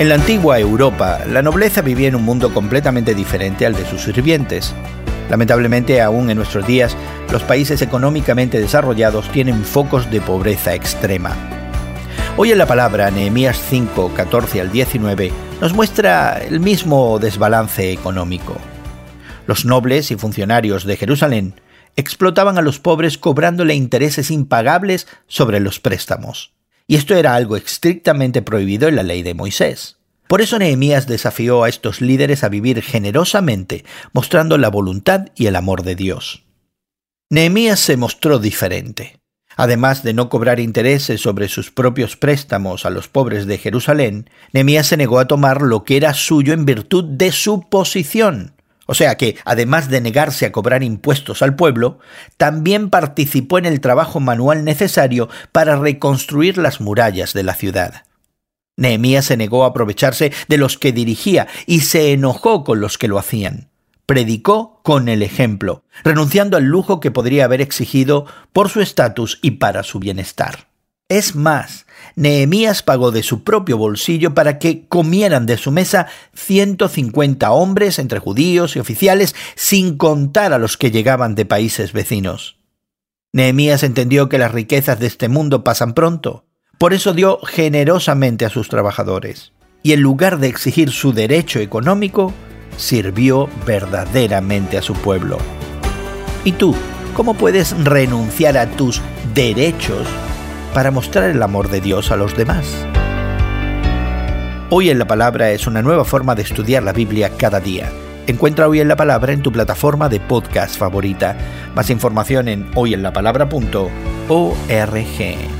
En la antigua Europa, la nobleza vivía en un mundo completamente diferente al de sus sirvientes. Lamentablemente, aún en nuestros días, los países económicamente desarrollados tienen focos de pobreza extrema. Hoy en la palabra Nehemías 5, 14 al 19 nos muestra el mismo desbalance económico. Los nobles y funcionarios de Jerusalén explotaban a los pobres cobrándole intereses impagables sobre los préstamos y esto era algo estrictamente prohibido en la ley de Moisés. Por eso Nehemías desafió a estos líderes a vivir generosamente, mostrando la voluntad y el amor de Dios. Nehemías se mostró diferente. Además de no cobrar intereses sobre sus propios préstamos a los pobres de Jerusalén, Nehemías se negó a tomar lo que era suyo en virtud de su posición, o sea que, además de negarse a cobrar impuestos al pueblo, también participó en el trabajo manual necesario para reconstruir las murallas de la ciudad. Nehemías se negó a aprovecharse de los que dirigía y se enojó con los que lo hacían. Predicó con el ejemplo, renunciando al lujo que podría haber exigido por su estatus y para su bienestar. Es más, Nehemías pagó de su propio bolsillo para que comieran de su mesa 150 hombres entre judíos y oficiales, sin contar a los que llegaban de países vecinos. Nehemías entendió que las riquezas de este mundo pasan pronto, por eso dio generosamente a sus trabajadores, y en lugar de exigir su derecho económico, sirvió verdaderamente a su pueblo. ¿Y tú, cómo puedes renunciar a tus derechos para mostrar el amor de Dios a los demás. Hoy en la Palabra es una nueva forma de estudiar la Biblia cada día. Encuentra Hoy en la Palabra en tu plataforma de podcast favorita. Más información en hoyenlapalabra.org.